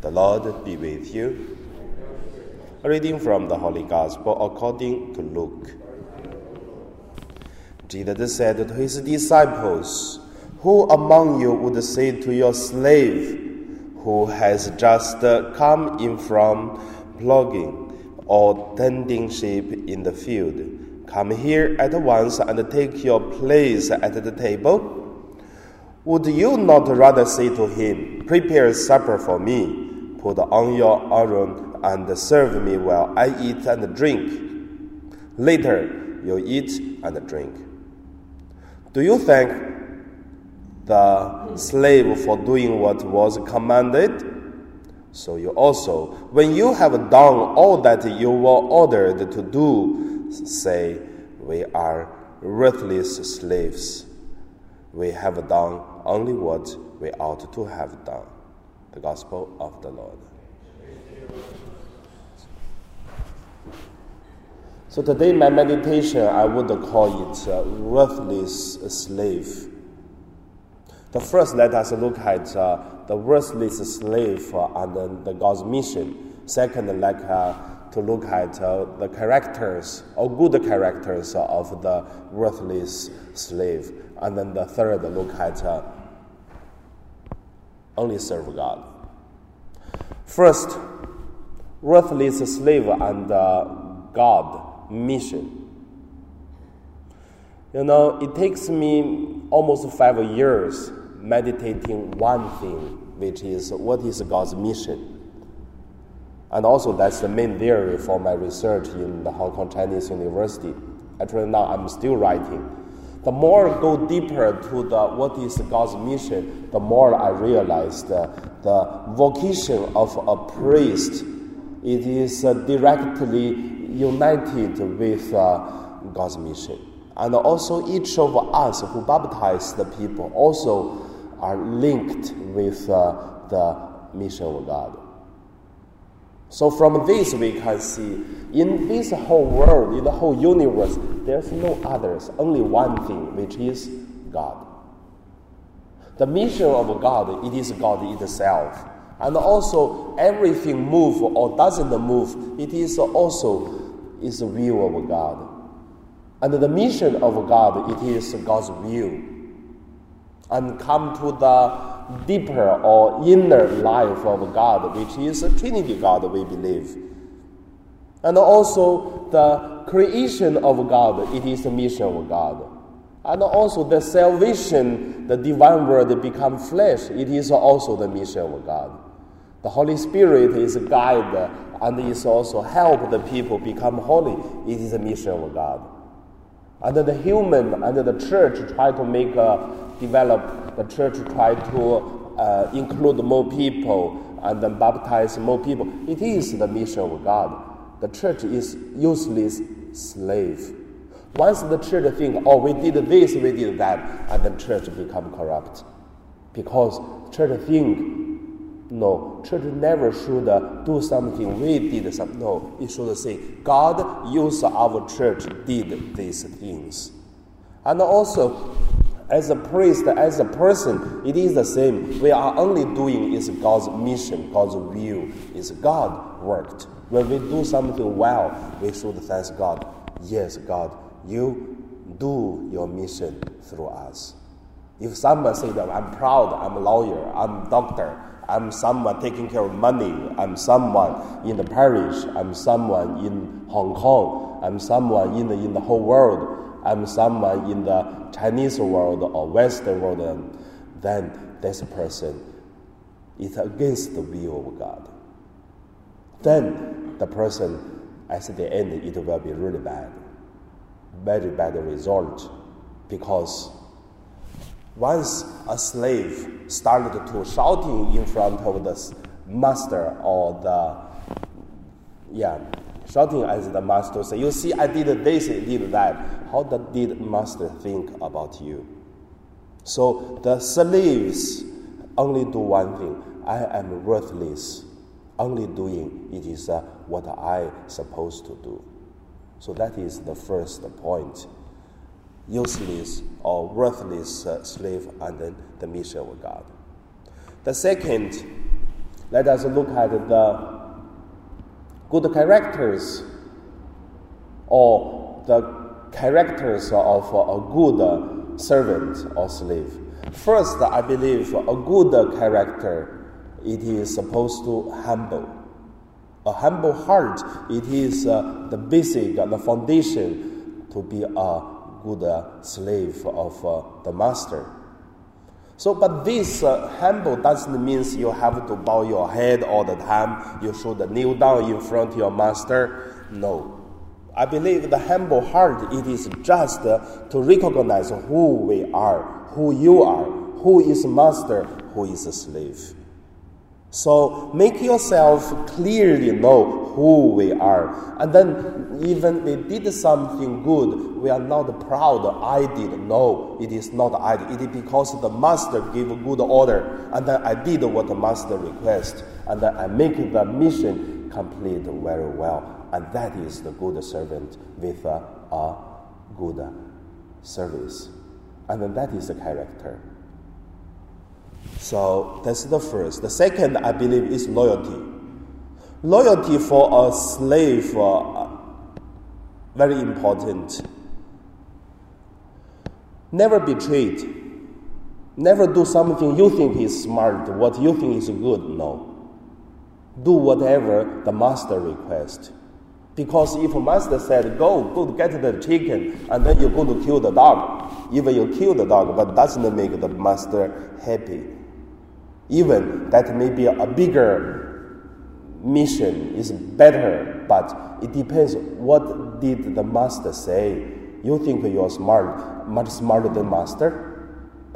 The Lord be with you. A reading from the Holy Gospel according to Luke. Jesus said to his disciples, Who among you would say to your slave who has just come in from ploughing or tending sheep in the field, Come here at once and take your place at the table? Would you not rather say to him, Prepare supper for me? Put on your apron and serve me while I eat and drink. Later, you eat and drink. Do you thank the slave for doing what was commanded? So you also, when you have done all that you were ordered to do, say, We are worthless slaves. We have done only what we ought to have done the gospel of the Lord. So today, my meditation, I would call it uh, worthless slave. The first, let us look at uh, the worthless slave and then the God's mission. Second, like uh, to look at uh, the characters or good characters of the worthless slave. And then the third, look at uh, only serve God. First, worthless slave and uh, God mission. You know, it takes me almost five years meditating one thing, which is what is God's mission. And also, that's the main theory for my research in the Hong Kong Chinese University. Actually, now I'm still writing the more I go deeper to the what is God's mission, the more I realize the, the vocation of a priest. It is uh, directly united with uh, God's mission. And also, each of us who baptize the people also are linked with uh, the mission of God. So from this we can see in this whole world, in the whole universe, there's no others, only one thing, which is God. The mission of God, it is God itself. And also everything move or doesn't move, it is also is the will of God. And the mission of God, it is God's will. And come to the deeper or inner life of God, which is a Trinity God, we believe. And also the creation of God, it is the mission of God. And also the salvation, the divine word become flesh, it is also the mission of God. The Holy Spirit is a guide and is also help the people become holy. It is the mission of God. And the human and the church try to make a develop, the church try to uh, include more people and then baptize more people. It is the mission of God. The church is useless slave. Once the church think, oh, we did this, we did that, and the church become corrupt. Because church think, no, church never should do something we did something. No, it should say, God used our church, did these things. And also, as a priest, as a person, it is the same. We are only doing is God's mission, God's will. Is God worked. When we do something well, we should thank God. Yes, God, you do your mission through us. If someone say that I'm proud, I'm a lawyer, I'm a doctor, I'm someone taking care of money, I'm someone in the parish, I'm someone in Hong Kong, I'm someone in the, in the whole world, I'm someone in the Chinese world or Western world, then this person is against the will of God. Then the person, at the end, it will be really bad, very bad result, because once a slave started to shouting in front of the master or the yeah shouting as the master say, You see, I did this, I did that. How did the master think about you? So the slaves only do one thing I am worthless. Only doing it is uh, what I supposed to do. So that is the first point. Useless or worthless uh, slave under the mission of God. The second Let us look at the good characters or the characters of a good servant or slave. First, I believe a good character it is supposed to humble. A humble heart it is uh, the basic, the foundation to be a good uh, slave of uh, the master. So, but this uh, humble doesn't mean you have to bow your head all the time. You should kneel down in front of your master. No. I believe the humble heart, it is just uh, to recognize who we are, who you are, who is master, who is a slave. So make yourself clearly know who we are. And then even we did something good, we are not proud I did. No, it is not I did. It is because the master gave a good order and then I did what the master request and then I make the mission complete very well. And that is the good servant with a, a good service. And then that is the character. So that's the first. The second, I believe, is loyalty. Loyalty for a slave, uh, very important. Never betrayed. Never do something you think is smart, what you think is good. No. Do whatever the master requests. Because if a master said, go, go get the chicken, and then you're going to kill the dog, even you kill the dog, but doesn't make the master happy. Even that may be a bigger mission is better, but it depends what did the master say. You think you're smart, much smarter than master,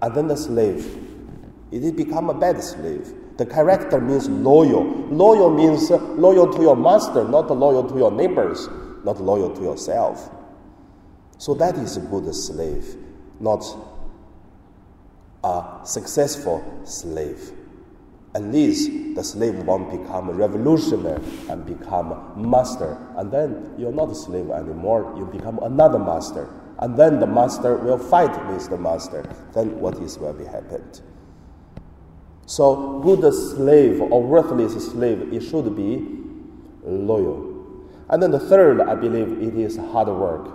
and then the slave, it become a bad slave. The character means loyal. Loyal means loyal to your master, not loyal to your neighbors, not loyal to yourself. So that is a good slave, not a successful slave. At least the slave won't become a revolutionary and become master. And then you're not a slave anymore, you become another master. And then the master will fight with the master. Then what is will be happened? So good slave or worthless slave, it should be loyal. And then the third, I believe it is hard work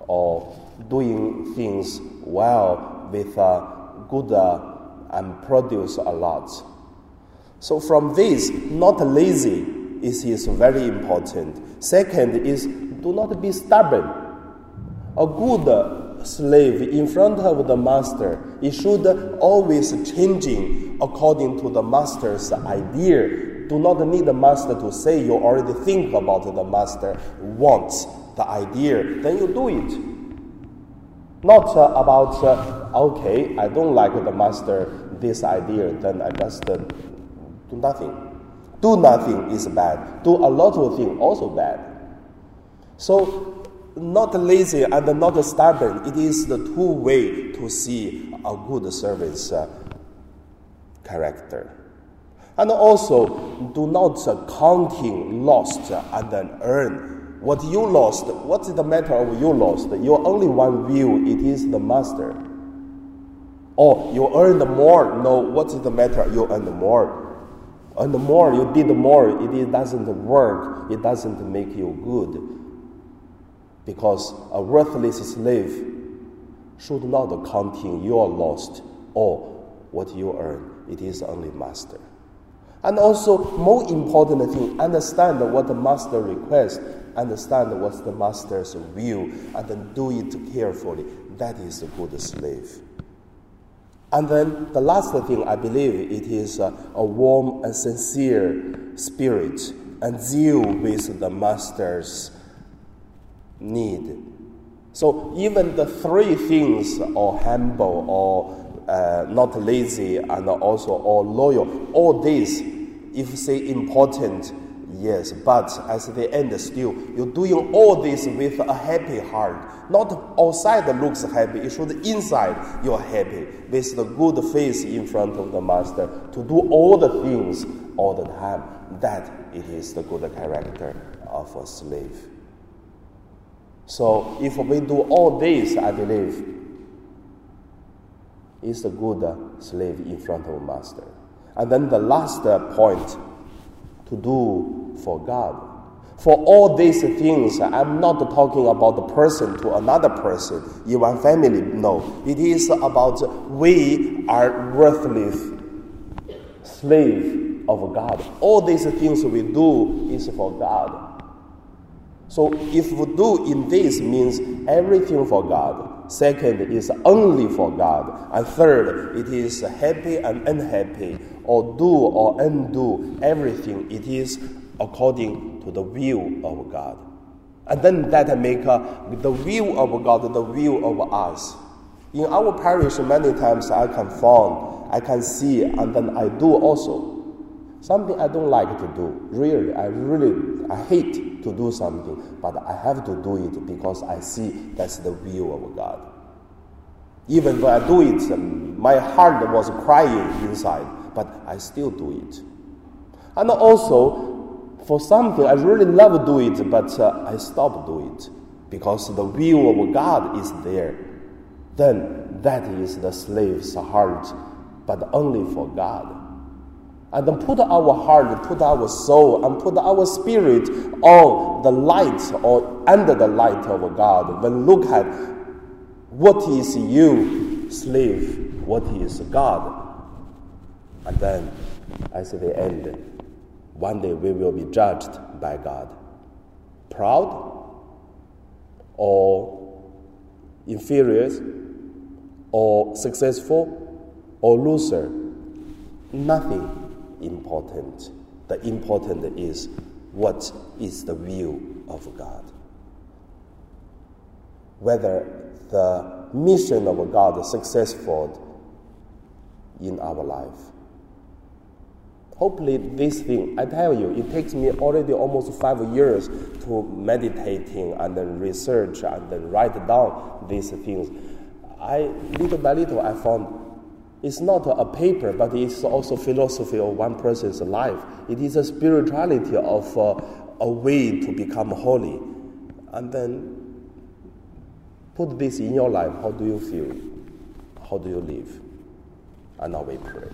or doing things well with uh, good uh, and produce a lot. So from this, not lazy is, is very important. Second is do not be stubborn. A good slave in front of the master, it should always changing according to the master's idea. Do not need the master to say you already think about the master wants the idea, then you do it. Not uh, about, uh, okay, I don't like the master this idea, then I just uh, do nothing. Do nothing is bad. Do a lot of things also bad. So, not lazy and not stubborn. It is the two way to see a good service uh, character. And also, do not uh, counting lost and then earn. What you lost, what is the matter of you lost? Your only one view, it is the master. Or you earned more, no, what is the matter? You earned more. And the more you did the more, it doesn't work, it doesn't make you good. Because a worthless slave should not counting your lost or what you earn. It is only master. And also, more important thing, understand what the master requests, understand what's the master's will, and then do it carefully. That is a good slave. And then the last thing, I believe it is a, a warm and sincere spirit and zeal with the master's need. So even the three things, or humble, or uh, not lazy, and also or loyal, all these, if say important, Yes, but at the end, still, you're doing all this with a happy heart. Not outside looks happy, it should inside you're happy with the good face in front of the master to do all the things all the time. That it is the good character of a slave. So if we do all this, I believe, is the good slave in front of master. And then the last point to do for God. For all these things, I'm not talking about the person to another person in one family. No, it is about we are worthless slave of God. All these things we do is for God. So if we do in this means everything for God. Second is only for God. And third, it is happy and unhappy, or do or undo everything. It is according to the will of God. And then that make uh, the will of God the will of us. In our parish, many times I can find, I can see, and then I do also. Something I don't like to do. Really, I really, I hate to do something, but I have to do it because I see that's the will of God. Even when I do it, my heart was crying inside, but I still do it. And also, for something I really love to do it, but uh, I stop do it because the will of God is there. Then that is the slave's heart, but only for God and then put our heart, put our soul, and put our spirit on the light or under the light of God. When look at what is you, slave, what is God. And then, as the end, one day we will be judged by God. Proud or inferior or successful or loser, nothing important. The important is what is the will of God. Whether the mission of God is successful in our life. Hopefully, this thing, I tell you, it takes me already almost five years to meditating and then research and then write down these things. I little by little I found it's not a paper, but it's also philosophy of one person's life. It is a spirituality of uh, a way to become holy. And then put this in your life. How do you feel? How do you live? And now we pray.